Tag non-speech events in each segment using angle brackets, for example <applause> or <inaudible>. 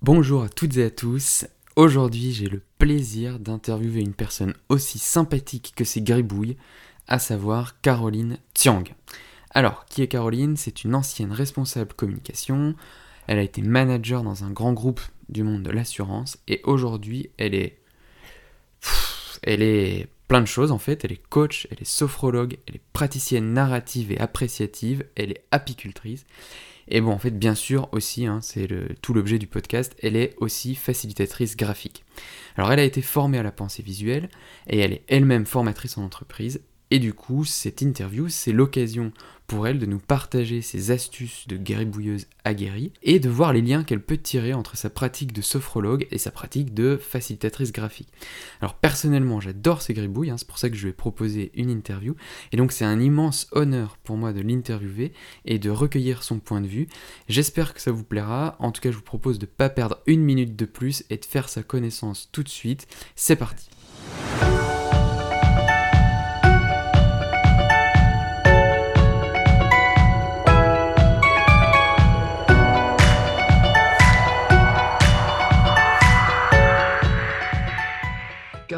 Bonjour à toutes et à tous. Aujourd'hui, j'ai le plaisir d'interviewer une personne aussi sympathique que ses gribouilles, à savoir Caroline Tiang. Alors, qui est Caroline? C'est une ancienne responsable communication. Elle a été manager dans un grand groupe du monde de l'assurance et aujourd'hui, elle est elle est plein de choses en fait, elle est coach, elle est sophrologue, elle est praticienne narrative et appréciative, elle est apicultrice et bon, en fait, bien sûr aussi, hein, c'est tout l'objet du podcast, elle est aussi facilitatrice graphique. Alors, elle a été formée à la pensée visuelle et elle est elle-même formatrice en entreprise et du coup, cette interview, c'est l'occasion pour elle de nous partager ses astuces de guéribouilleuse aguerrie et de voir les liens qu'elle peut tirer entre sa pratique de sophrologue et sa pratique de facilitatrice graphique. Alors personnellement, j'adore ces gribouilles, hein, c'est pour ça que je lui ai proposé une interview, et donc c'est un immense honneur pour moi de l'interviewer et de recueillir son point de vue. J'espère que ça vous plaira, en tout cas je vous propose de ne pas perdre une minute de plus et de faire sa connaissance tout de suite. C'est parti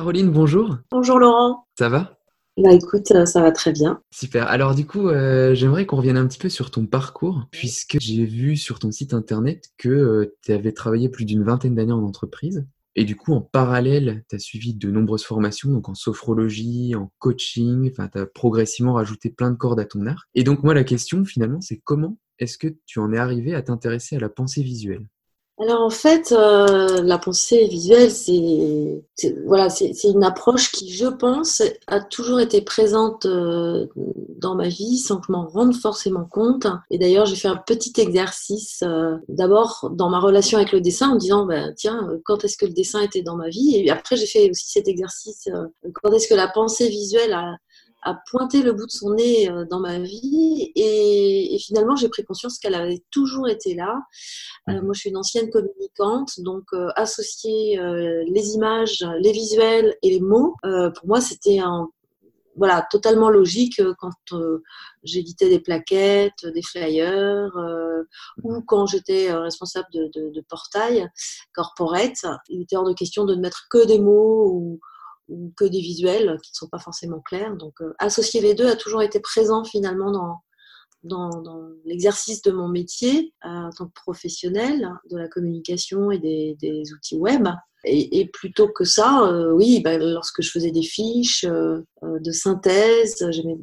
Caroline, bonjour. Bonjour Laurent. Ça va? Bah écoute, euh, ça va très bien. Super. Alors du coup, euh, j'aimerais qu'on revienne un petit peu sur ton parcours, puisque j'ai vu sur ton site internet que euh, tu avais travaillé plus d'une vingtaine d'années en entreprise. Et du coup, en parallèle, tu as suivi de nombreuses formations, donc en sophrologie, en coaching, enfin, tu as progressivement rajouté plein de cordes à ton arc. Et donc, moi, la question, finalement, c'est comment est-ce que tu en es arrivé à t'intéresser à la pensée visuelle? Alors en fait, euh, la pensée visuelle, c'est voilà, c'est une approche qui, je pense, a toujours été présente euh, dans ma vie sans que je m'en rende forcément compte. Et d'ailleurs, j'ai fait un petit exercice euh, d'abord dans ma relation avec le dessin en disant, ben, tiens, quand est-ce que le dessin était dans ma vie? Et après, j'ai fait aussi cet exercice, quand est-ce que la pensée visuelle a, a pointé le bout de son nez euh, dans ma vie et, finalement j'ai pris conscience qu'elle avait toujours été là. Euh, mhm. moi je suis une ancienne communicante, donc euh, associer les images, les visuels et les mots, pour moi c'était un, voilà, totalement logique quand j'éditais des plaquettes, des flyers, ou mhm. quand j'étais responsable de, de, de, portail corporate. Il était hors de question de ne mettre que des mots ou, ou que des visuels qui ne sont pas forcément clairs. Donc, euh, associer les deux a toujours été présent finalement dans, dans, l'exercice de mon métier euh, en tant que professionnel de la communication et des, outils web. Et, plutôt que ça, euh, oui, bah, lorsque je faisais des fiches de synthèse, j'aimais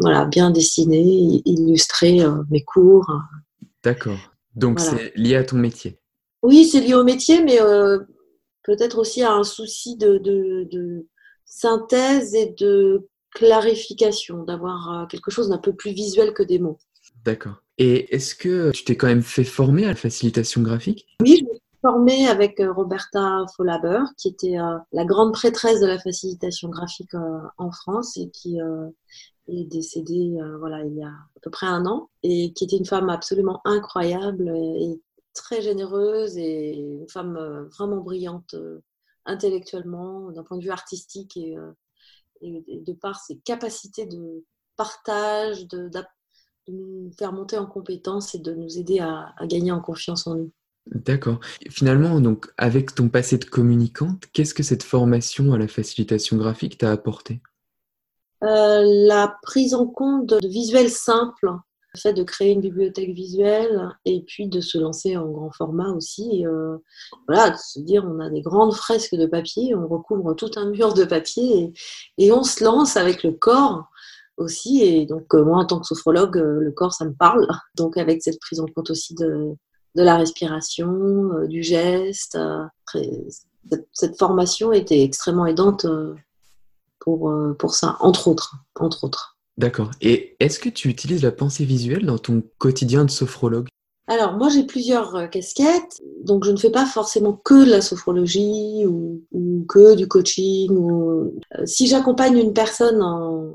voilà, bien dessiner, illustrer mes cours. D'accord. Donc c'est lié à ton métier Oui, c'est lié au métier, mais peut-être aussi à un souci de, synthèse et de clarification, d'avoir euh, quelque chose d'un peu plus visuel que des mots. D'accord. Et est-ce que tu t'es quand même fait former à la facilitation graphique? Oui, je me suis formée avec euh, Roberta Folaber, qui était euh, la grande prêtresse de la facilitation graphique en France et qui est décédée voilà, il y a à peu près un an et qui était une femme absolument incroyable et très généreuse et une femme euh, vraiment brillante euh, intellectuellement, d'un point de vue artistique et, euh, de par ses capacités de partage, de, nous faire monter en compétences et de nous aider à, gagner en confiance en nous. D'accord. Finalement, donc, avec ton passé de communicante, qu'est-ce que cette formation à la facilitation graphique t'a apporté? La prise en compte de visuels simples fait de créer une bibliothèque visuelle et puis de se lancer en grand format aussi. Euh, voilà, de se dire on a des grandes fresques de papier, on recouvre tout un mur de papier et, on se lance avec le corps aussi. Et donc euh, moi en tant que sophrologue, euh, le corps ça me parle. Donc avec cette prise en compte aussi de, de la respiration, du geste. cette, formation était extrêmement aidante pour, pour ça, entre autres. Entre autres. D'accord. Et est-ce que tu utilises la pensée visuelle dans ton quotidien de sophrologue? Alors, moi, j'ai plusieurs euh, casquettes, donc je ne fais pas forcément que de la sophrologie ou, que du coaching. Ou... Euh, si j'accompagne une personne en,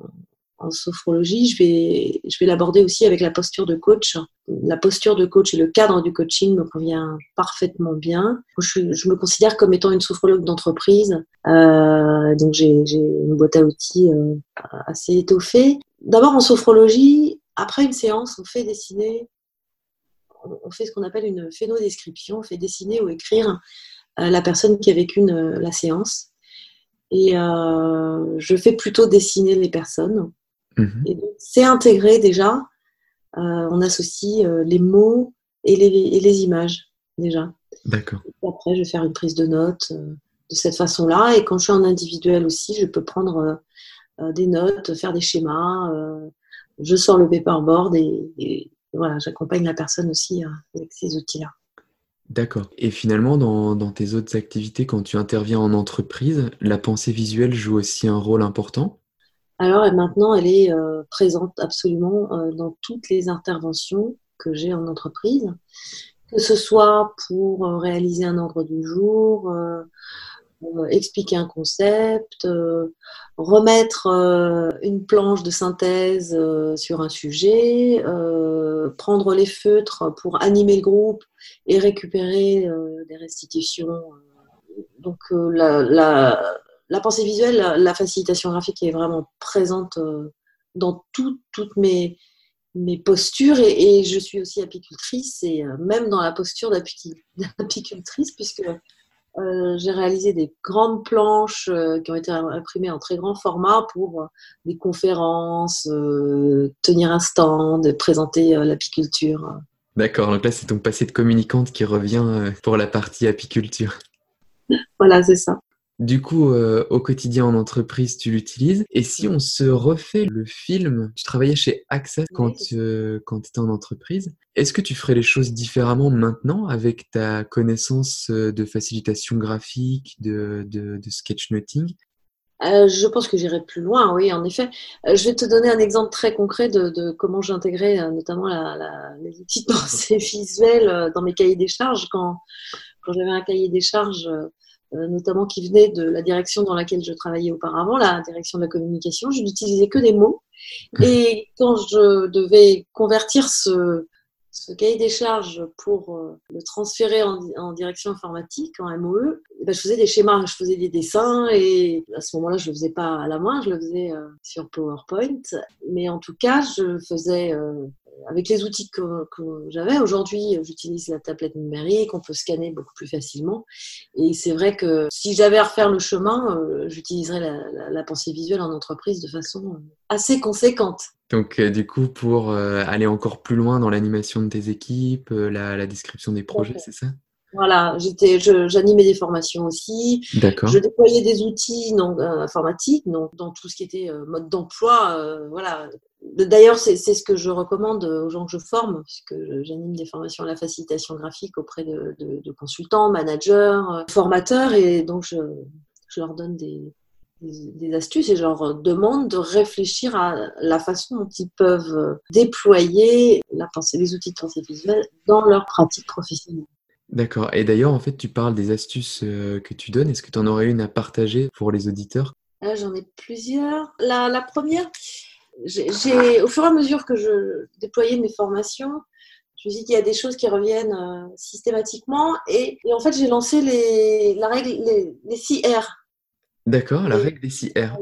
sophrologie, je vais, je vais l'aborder aussi avec la posture de coach. La posture de coach et le cadre du coaching me convient parfaitement bien. Je, me considère comme étant une sophrologue d'entreprise, euh, donc j'ai une boîte à outils assez étoffée d'abord en sophrologie, après une séance, on fait dessiner on fait ce qu'on appelle une phénodescription, on fait dessiner ou écrire la personne qui a vécu la séance. Et je fais plutôt dessiner les personnes. Mhm. c'est intégré déjà. on associe les mots et les, et les images déjà. D'accord. Après, je vais faire une prise de notes de cette façon-là. Et quand je suis en individuel aussi, je peux prendre des notes, faire des schémas. je sors le paperboard et, et voilà, j'accompagne la personne aussi avec ces outils-là. D'accord. Et finalement, dans, dans, tes autres activités, quand tu interviens en entreprise, la pensée visuelle joue aussi un rôle important? Alors maintenant, elle est euh, présente absolument euh, dans toutes les interventions que j'ai en entreprise, que ce soit pour euh, réaliser un ordre du jour, euh, expliquer un concept, euh, remettre euh, une planche de synthèse sur un sujet, prendre les feutres pour animer le groupe et récupérer des restitutions. Donc la, pensée visuelle, la, facilitation graphique est vraiment présente dans toutes mes postures et, je suis aussi apicultrice et même dans la posture d'apicultrice puisque euh, j'ai réalisé des grandes planches euh, qui ont été imprimées en très grand format pour euh, des conférences, tenir un stand, présenter l'apiculture. D'accord, donc là c'est ton passé de communicante qui revient pour la partie apiculture. voilà, c'est ça. Du coup, euh, au quotidien en entreprise, tu l'utilises. Et si on se refait le film, tu travaillais chez AXA quand, euh, quand tu étais en entreprise. Est-ce que tu ferais les choses différemment maintenant avec ta connaissance euh, de facilitation graphique, de, de, sketchnoting je pense que j'irai plus loin, oui, en effet. je vais te donner un exemple très concret de, comment j'intégrais notamment la, les outils de pensée <laughs> visuelle dans mes cahiers des charges. Quand, quand j'avais un cahier des charges notamment qui venait de la direction dans laquelle je travaillais auparavant, la direction de la communication. Je n'utilisais que des mots. <laughs> Et quand je devais convertir ce, ce cahier des charges pour euh, le transférer en, direction informatique, en MOE, eh ben, je faisais des schémas, je faisais des dessins et à ce moment-là, je ne le faisais pas à la main, je le faisais euh, sur PowerPoint. Mais en tout cas, je faisais avec les outils que, j'avais. Aujourd'hui, j'utilise la tablette numérique, on peut scanner beaucoup plus facilement. Et c'est vrai que si j'avais à refaire le chemin, euh, j'utiliserais la, pensée visuelle en entreprise de façon euh, assez conséquente. Donc, euh, du coup, pour aller encore plus loin dans l'animation de tes équipes, la, description des projets, c'est ça? Voilà, j'étais, j'animais des formations aussi. D'accord. Je déployais des outils non, informatiques, donc dans tout ce qui était mode d'emploi. voilà, D'ailleurs, c'est ce que je recommande aux gens que je forme, puisque j'anime des formations à la facilitation graphique auprès de, consultants, managers, euh, formateurs, et donc je, leur donne des, astuces et je leur demande de réfléchir à la façon dont ils peuvent déployer la pensée, les outils de pensée visuelle dans leur pratique professionnelle. D'accord. Et d'ailleurs, en fait, tu parles des astuces euh, que tu donnes. Est-ce que tu en aurais une à partager pour les auditeurs? J'en ai plusieurs. la première, j'ai, au fur et à mesure que je déployais mes formations, je me suis dit qu'il y a des choses qui reviennent euh, systématiquement. Et, en fait, j'ai lancé les, la règle, les, les 6 R. D'accord, la règle des 6 R.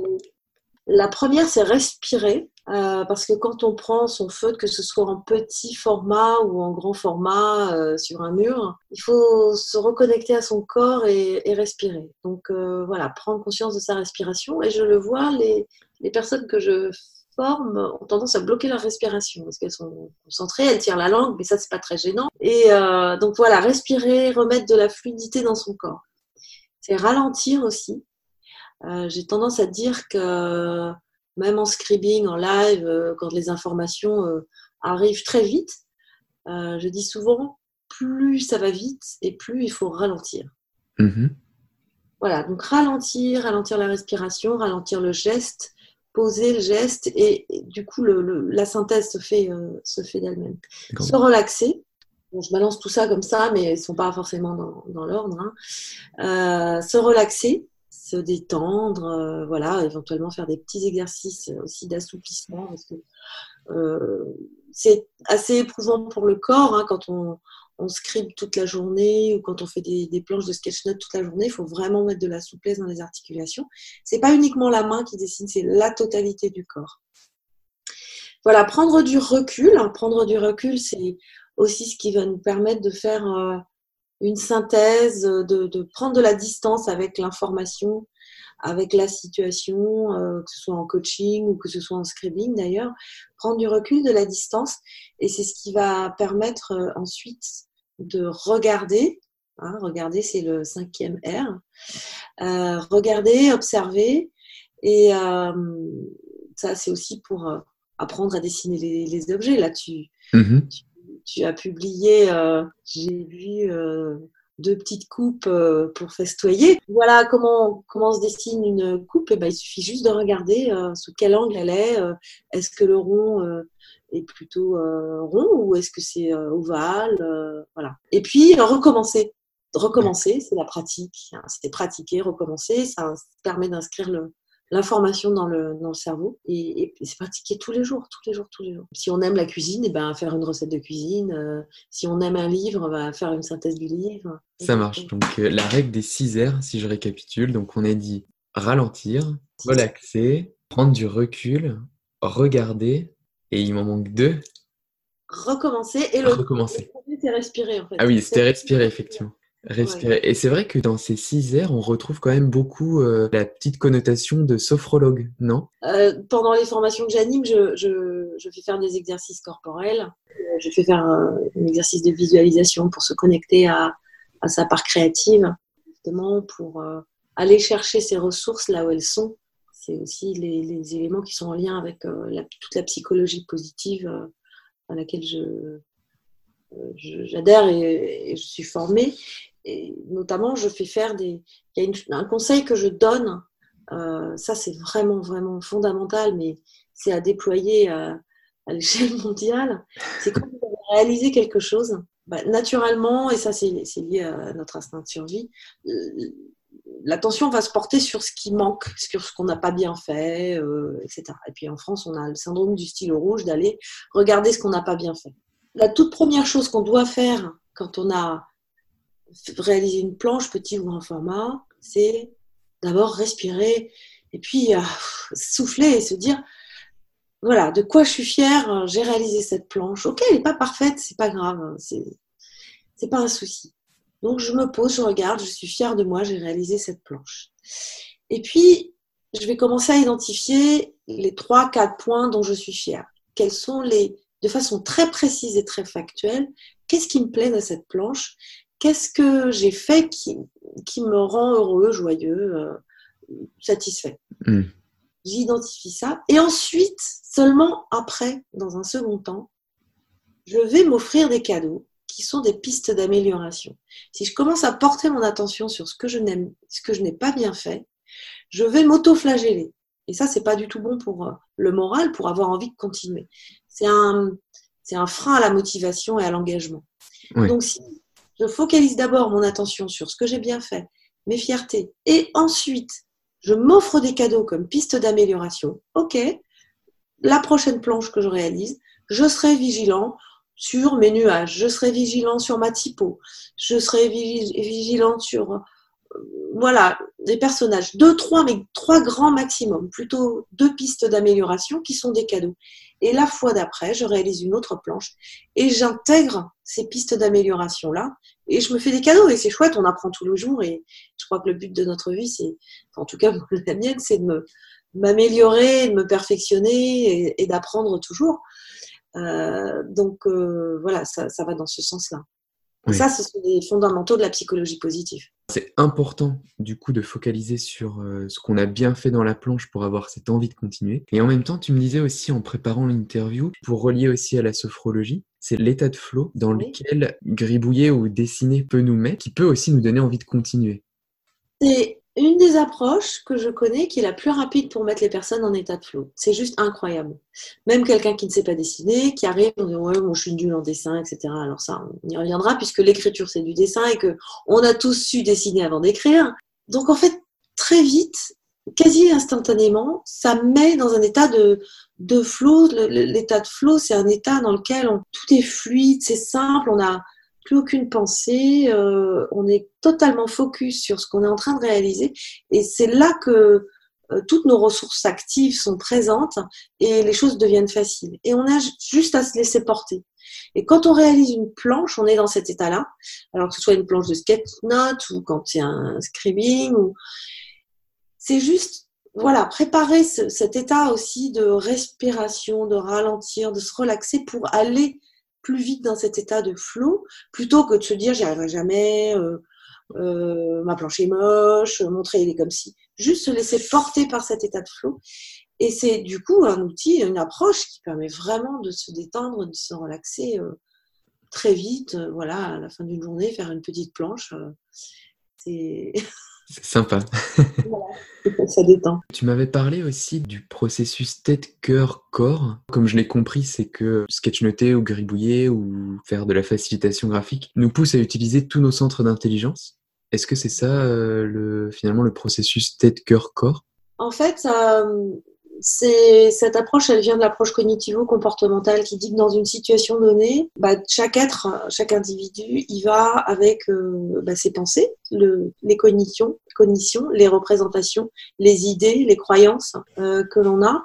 La première, c'est respirer. Euh, parce que quand on prend son feutre, que ce soit en petit format ou en grand format euh, sur un mur, il faut se reconnecter à son corps et, respirer. Donc voilà, prendre conscience de sa respiration. Et je le vois, les, personnes que je ont tendance à bloquer leur respiration parce qu'elles sont concentrées, elles tirent la langue, mais ça, c'est pas très gênant. Et euh, donc voilà, respirer, remettre de la fluidité dans son corps. C'est ralentir aussi. Euh, j'ai tendance à dire que même en scribing, en live, euh, quand les informations arrivent très vite, je dis souvent, plus ça va vite et plus il faut ralentir. Mm-hmm. Voilà, donc ralentir, ralentir la respiration, ralentir le geste, poser le geste et, du coup la synthèse se fait, euh, se fait d'elle-même. Se relaxer. je balance tout ça comme ça, mais ils ne sont pas forcément dans, l'ordre. Hein. Euh, se relaxer, se détendre, euh, voilà, éventuellement faire des petits exercices aussi d'assouplissement que c'est assez éprouvant pour le corps hein, quand on, on scribe toute la journée ou quand on fait des, planches de sketch note toute la journée, il faut vraiment mettre de la souplesse dans les articulations. C'est pas uniquement la main qui dessine, c'est la totalité du corps. Voilà, prendre du recul. Prendre du recul, c'est aussi ce qui va nous permettre de faire euh, une synthèse, de, de, prendre de la distance avec l'information, avec la situation, euh, que ce soit en coaching ou que ce soit en scribing d'ailleurs, prendre du recul, de la distance, et c'est ce qui va permettre euh, ensuite de regarder. Hein, regarder, c'est le cinquième R. Euh, regarder, observer, et ça, c'est aussi pour apprendre à dessiner les, objets. Là, tu, mm-hmm. tu, as publié, j'ai vu deux petites coupes euh, pour festoyer. Voilà comment, comment se dessine une coupe. Et eh ben, il suffit juste de regarder euh, sous quel angle elle est. Euh, est-ce que le rond est plutôt rond ou est-ce que c'est ovale Voilà. Et puis recommencer. Recommencer, c'est la pratique. Hein. C'est pratiquer, recommencer. Ça permet d'inscrire le, l'information dans le, dans le cerveau et, et c'est pratiquer tous les jours, tous les jours, tous les jours. Si on aime la cuisine, et eh ben faire une recette de cuisine. Euh, si on aime un livre, va faire une synthèse du livre. Ça marche. Donc euh, la règle des 6 R, si je récapitule, donc on a dit ralentir, relaxer, prendre du recul, regarder et il m'en manque deux. Recommencer et le recommencer. C'est respirer en fait. Ah oui, c'était respirer effectivement. Respirer. Et c'est vrai que dans ces six airs, on retrouve quand même beaucoup euh, la petite connotation de sophrologue, non? Euh, Pendant les formations que j'anime, je, je, je, fais faire des exercices corporels. Euh, je fais faire un, exercice de visualisation pour se connecter à, à sa part créative, justement pour aller chercher ses ressources là où elles sont. C'est aussi les, les, éléments qui sont en lien avec la, toute la psychologie positive à laquelle je, j'adhère et, je suis formée et notamment, je fais faire des. Il y a un conseil que je donne, euh, ça c'est vraiment, vraiment fondamental, mais c'est à déployer à, l'échelle mondiale. C'est quand vous avez réalisé quelque chose, bah, naturellement, et ça c'est lié à notre instinct de survie, euh, l'attention va se porter sur ce qui manque, sur ce qu'on n'a pas bien fait, euh, etc. Et puis en France, on a le syndrome du stylo rouge d'aller regarder ce qu'on n'a pas bien fait. La toute première chose qu'on doit faire quand on a réaliser une planche, petit ou grand format, c'est d'abord respirer et puis euh, <laughs> souffler et se dire voilà, de quoi je suis fière, j'ai réalisé cette planche. Ok, elle n'est pas parfaite, c'est pas grave, hein, c'est pas un souci. Donc je me pose, je regarde, je suis fière de moi, j'ai réalisé cette planche. Et puis, je vais commencer à identifier les trois, quatre points dont je suis fière. Quels sont les, de façon très précise et très factuelle, qu'est-ce qui me plaît dans cette planche? Qu'est-ce que j'ai fait qui, qui, me rend heureux, joyeux, euh, satisfait? Hmm. J'identifie ça. Et ensuite, seulement après, dans un second temps, je vais m'offrir des cadeaux qui sont des pistes d'amélioration. Si je commence à porter mon attention sur ce que je n'aime, ce que je n'ai pas bien fait, je vais m'auto-flageller. Et ça, c'est pas du tout bon pour euh, le moral, pour avoir envie de continuer. C'est un, c'est un frein à la motivation et à l'engagement. Donc, si je focalise d'abord mon attention sur ce que j'ai bien fait, mes fiertés, et ensuite, je m'offre des cadeaux comme piste d'amélioration. Ok, la prochaine planche que je réalise, je serai vigilant sur mes nuages, je serai vigilant sur ma typo, je serai vigilant sur voilà, des personnages, deux, trois, mais trois grands maximum, plutôt deux pistes d'amélioration qui sont des cadeaux. Et la fois d'après, je réalise une autre planche et j'intègre ces pistes d'amélioration-là et je me fais des cadeaux et c'est chouette, on apprend tous les jours et je crois que le but de notre vie, c'est, en tout cas <laughs> la mienne, c'est de m'améliorer, de me perfectionner et, d'apprendre toujours. Euh, donc euh, voilà, ça, va dans ce sens-là. Ça, ce sont des fondamentaux de la psychologie positive. C'est important du coup de focaliser sur euh, ce qu'on a bien fait dans la planche pour avoir cette envie de continuer. Et en même temps, tu me disais aussi en préparant l'interview, pour relier aussi à la sophrologie, c'est l'état de flow dans lequel gribouiller ou dessiner peut nous mettre, qui peut aussi nous donner envie de continuer. C'est une des approches que je connais qui est la plus rapide pour mettre les personnes en état de flow. C'est juste incroyable. Même quelqu'un qui ne sait pas dessiner, qui arrive, on dit ouais, moi je suis nul en dessin, etc. Alors ça, on y reviendra puisque l'écriture c'est du dessin et que on a tous su dessiner avant d'écrire. Donc en fait, très vite, quasi instantanément, ça met dans un état de, de flow. L'état de flow, c'est un état dans lequel tout est fluide, c'est simple, on a plus aucune pensée, euh, on est totalement focus sur ce qu'on est en train de réaliser et c'est là que euh, toutes nos ressources actives sont présentes et les choses deviennent faciles. Et on a juste à se laisser porter. Et quand on réalise une planche, on est dans cet état-là. Alors que ce soit une planche de sketch note ou quand c'est un scribing ou c'est juste voilà, préparer cet état aussi de respiration, de ralentir, de se relaxer pour aller plus vite dans cet état de flou, plutôt que de se dire j'y arriverai jamais, euh, euh, ma planche est moche, mon trait il est comme si. Juste se laisser porter par cet état de flou. Et c'est du coup un outil, une approche qui permet vraiment de se détendre, de se relaxer euh, très vite. voilà, à la fin d'une journée, faire une petite planche. c'est <laughs> C'est sympa. <laughs> ça détend. Tu m'avais parlé aussi du processus tête, cœur, corps. Comme je l'ai compris, c'est que sketchnoter ou gribouiller ou faire de la facilitation graphique nous pousse à utiliser tous nos centres d'intelligence. Est-ce que c'est ça, euh, le, finalement, le processus tête, cœur, corps? En fait, ça, cette approche, elle vient de l'approche cognitivo-comportementale qui dit que dans une situation donnée, bah, chaque être, chaque individu, il va avec euh, bah, ses pensées, le, les cognitions, les représentations, les idées, les croyances euh, que l'on a.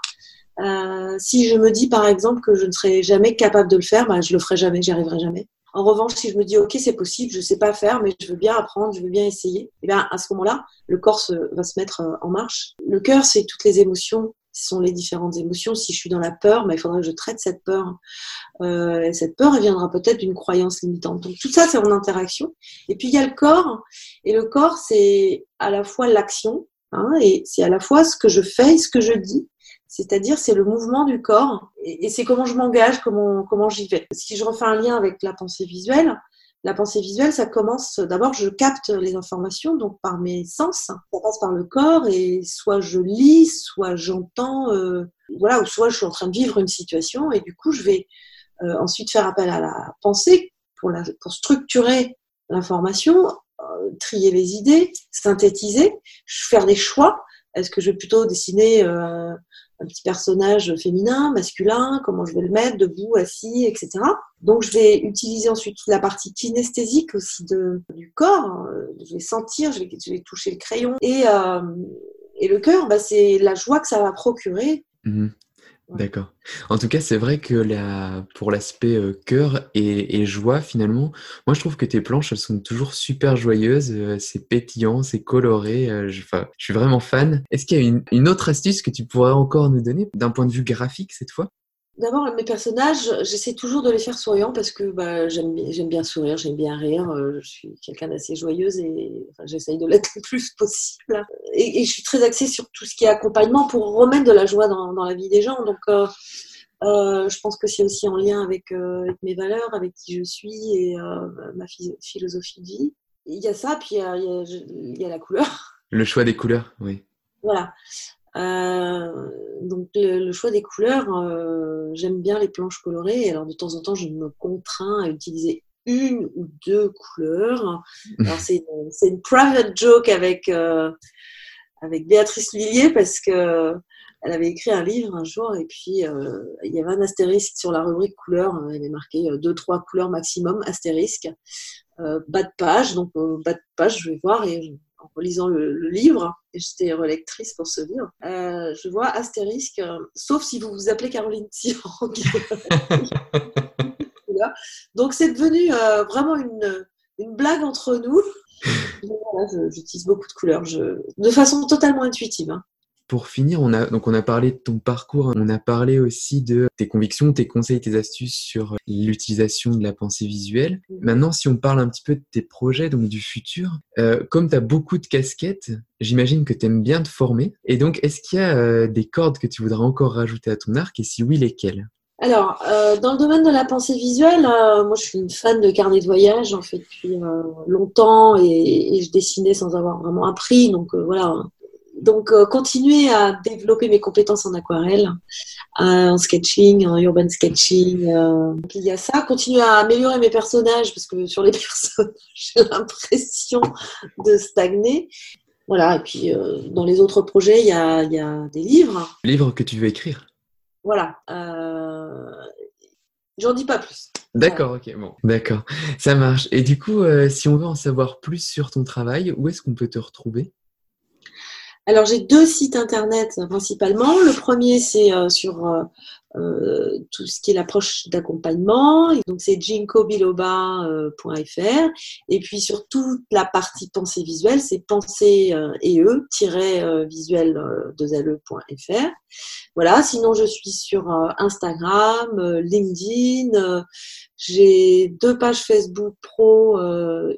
Euh, si je me dis par exemple que je ne serai jamais capable de le faire, bah, je le ferai jamais, j'y arriverai jamais. En revanche, si je me dis ok c'est possible, je sais pas faire, mais je veux bien apprendre, je veux bien essayer, et eh bien à ce moment-là, le corps se, va se mettre en marche. Le cœur, c'est toutes les émotions ce sont les différentes émotions. Si je suis dans la peur, mais il faudra que je traite cette peur. Euh, et cette peur, viendra peut-être d'une croyance limitante. Donc tout ça, c'est en interaction. Et puis il y a le corps. Et le corps, c'est à la fois l'action, hein, et c'est à la fois ce que je fais et ce que je dis. C'est-à-dire, c'est le mouvement du corps et, c'est comment je m'engage, comment, comment j'y vais. Si je refais un lien avec la pensée visuelle, la pensée visuelle, ça commence d'abord, je capte les informations, donc par mes sens. Ça passe par le corps et soit je lis, soit j'entends, euh, voilà, ou soit je suis en train de vivre une situation et du coup, je vais euh, ensuite faire appel à la pensée pour, structurer l'information, euh, trier les idées, synthétiser, faire des choix. Est-ce que je vais plutôt dessiner un petit personnage féminin, masculin, comment je vais le mettre, debout, assis, etc. Donc je vais utiliser ensuite la partie kinesthésique aussi de, du corps. Je vais sentir, je vais, toucher le crayon. Et, euh, et le cœur, bah, c'est la joie que ça va procurer. D'accord. En tout cas, c'est vrai que la, pour l'aspect euh, cœur et, joie, finalement, moi je trouve que tes planches, sont toujours super joyeuses. Euh, c'est pétillant, c'est coloré. Euh, je, je, suis vraiment fan. Est-ce qu'il y a une, une, autre astuce que tu pourrais encore nous donner d'un point de vue graphique cette fois? D'abord, mes personnages, j'essaie toujours de les faire souriants parce que bah, j'aime bien sourire, j'aime bien rire. Euh, je suis quelqu'un d'assez joyeuse et enfin, j'essaye de l'être <laughs> le plus possible. Et, je suis très axée sur tout ce qui est accompagnement pour remettre de la joie dans, dans la vie des gens. Donc, euh, euh, je pense que c'est aussi en lien avec, euh, avec, mes valeurs, avec qui je suis et ma philosophie de vie. Il y a ça, puis y a, il y a la couleur. Le choix des couleurs, oui. Voilà. Euh, donc le, choix des couleurs, euh, j'aime bien les planches colorées. Alors de temps en temps, je me contrains à utiliser une ou deux couleurs. Alors c'est une, une, private joke avec euh, avec Béatrice Lillier parce que elle avait écrit un livre un jour et puis il y avait un astérisque sur la rubrique couleurs. Elle avait marqué deux trois couleurs maximum astérisque. bas de page, donc bas de page, je vais voir et en relisant le, livre, et j'étais relectrice pour ce livre, euh, je vois astérisque, euh, sauf si vous vous appelez Caroline Tirang. <laughs> Donc c'est devenu euh, vraiment une, une, blague entre nous. J'utilise beaucoup de couleurs, je, de façon totalement intuitive. Hein. Pour finir, on a, donc on a parlé de ton parcours, on a parlé aussi de tes convictions, tes conseils, tes astuces sur l'utilisation de la pensée visuelle. Mm. Maintenant, si on parle un petit peu de tes projets, donc du futur, euh, comme tu as beaucoup de casquettes, j'imagine que tu aimes bien te former. Et donc, est-ce qu'il y a euh, des cordes que tu voudrais encore rajouter à ton arc? Et si oui, lesquelles? Alors, euh, dans le domaine de la pensée visuelle, moi je suis une fan de carnet de voyage en fait depuis longtemps et, et, je dessinais sans avoir vraiment appris. Donc voilà, donc, euh, continuer à développer mes compétences en aquarelle, euh, en sketching, en urban sketching. Euh. il y a ça, continuer à améliorer mes personnages, parce que sur les <laughs> personnages, j'ai l'impression de stagner. Voilà, et puis dans les autres projets, il y a, y a, des livres. Livres que tu veux écrire? Voilà. J'en dis pas plus. D'accord, ok, bon, d'accord, ça marche. Et du coup, si on veut en savoir plus sur ton travail, où est-ce qu'on peut te retrouver? Alors j'ai deux sites internet principalement. Le premier c'est euh, sur euh, euh, tout ce qui est l'approche d'accompagnement. Donc c'est jinkobiloba.fr. Et puis sur toute la partie pensée visuelle, c'est pensée et e visuel de fr Voilà. Sinon, je suis sur Instagram, LinkedIn. J'ai deux pages Facebook pro,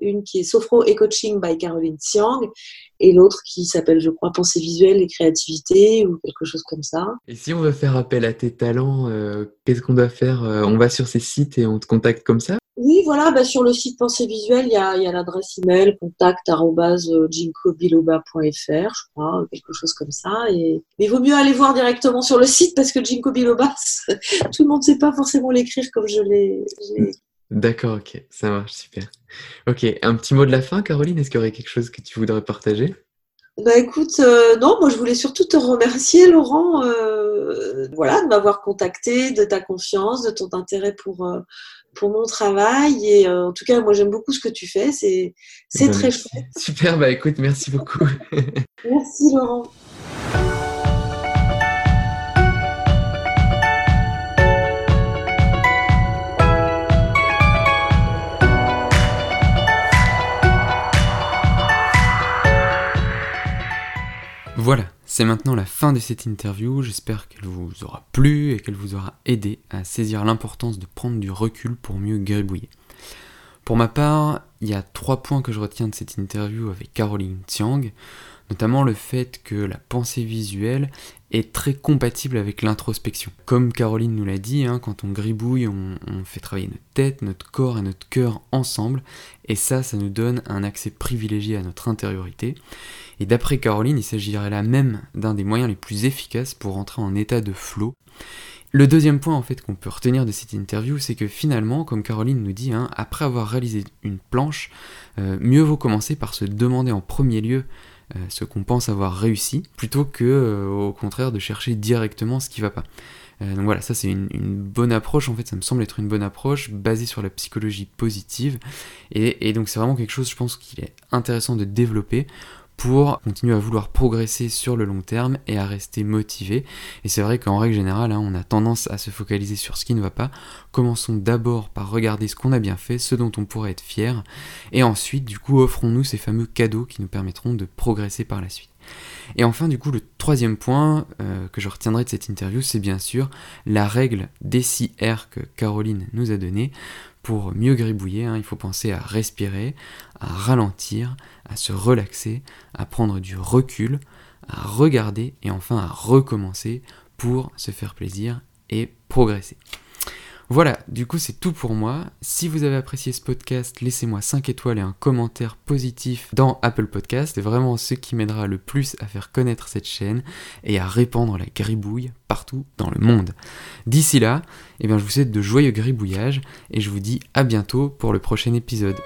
une qui est Sofro et Coaching by Caroline Siang et l'autre qui s'appelle, je crois, Pensée visuelle et créativité ou quelque chose comme ça. Et si on veut faire appel à tes talents, euh, qu'est-ce qu'on doit faire euh, On va sur ces sites et on te contacte comme ça? Oui, voilà, bah, sur le site Pensée visuelle, il y a, y a l'adresse email contact.jinkobiloba.fr, je crois, quelque chose comme ça. Et... Mais il vaut mieux aller voir directement sur le site parce que Jinko Biloba, <laughs> tout le monde ne sait pas forcément l'écrire comme je l'ai D'accord, ok, ça marche, super. Ok, un petit mot de la fin, Caroline, est-ce qu'il y aurait quelque chose que tu voudrais partager? Bah écoute, euh, non, moi je voulais surtout te remercier, Laurent, euh, voilà, de m'avoir contacté, de ta confiance, de ton intérêt pour, euh, pour mon travail. Et en tout cas, moi j'aime beaucoup ce que tu fais, c'est, c'est très <laughs> chouette. Super, bah écoute, merci beaucoup. <laughs> merci, Laurent. Voilà, c'est maintenant la fin de cette interview. J'espère qu'elle vous aura plu et qu'elle vous aura aidé à saisir l'importance de prendre du recul pour mieux gribouiller. Pour ma part, il y a trois points que je retiens de cette interview avec Caroline Tiang, notamment le fait que la pensée visuelle est très compatible avec l'introspection. Comme Caroline nous l'a dit, hein, quand on gribouille, on, fait travailler notre tête, notre corps et notre cœur ensemble, et ça, ça nous donne un accès privilégié à notre intériorité. Et d'après Caroline, il s'agirait là même d'un des moyens les plus efficaces pour rentrer en état de flow. Le deuxième point en fait qu'on peut retenir de cette interview, c'est que finalement, comme Caroline nous dit, hein, après avoir réalisé une planche, euh, mieux vaut commencer par se demander en premier lieu ce qu'on pense avoir réussi, plutôt que euh, au contraire de chercher directement ce qui va pas. donc voilà, ça c'est une, bonne approche, en fait ça me semble être une bonne approche basée sur la psychologie positive, et donc c'est vraiment quelque chose je pense qu'il est intéressant de développer pour continuer à vouloir progresser sur le long terme et à rester motivé. Et c'est vrai qu'en règle générale, hein, on a tendance à se focaliser sur ce qui ne va pas. Commençons d'abord par regarder ce qu'on a bien fait, ce dont on pourrait être fier, et ensuite, du coup, offrons-nous ces fameux cadeaux qui nous permettront de progresser par la suite. Et enfin, du coup, le troisième point euh, que je retiendrai de cette interview, c'est bien sûr la règle des 6 R que Caroline nous a donnée. Pour mieux gribouiller, hein, il faut penser à respirer, à ralentir, à se relaxer, à prendre du recul, à regarder et enfin à recommencer pour se faire plaisir et progresser. Voilà, du coup c'est tout pour moi. Si vous avez apprécié ce podcast, laissez-moi 5 étoiles et un commentaire positif dans Apple Podcast. C'est vraiment ce qui m'aidera le plus à faire connaître cette chaîne et à répandre la gribouille partout dans le monde. D'ici là, eh bien, je vous souhaite de joyeux gribouillages et je vous dis à bientôt pour le prochain épisode.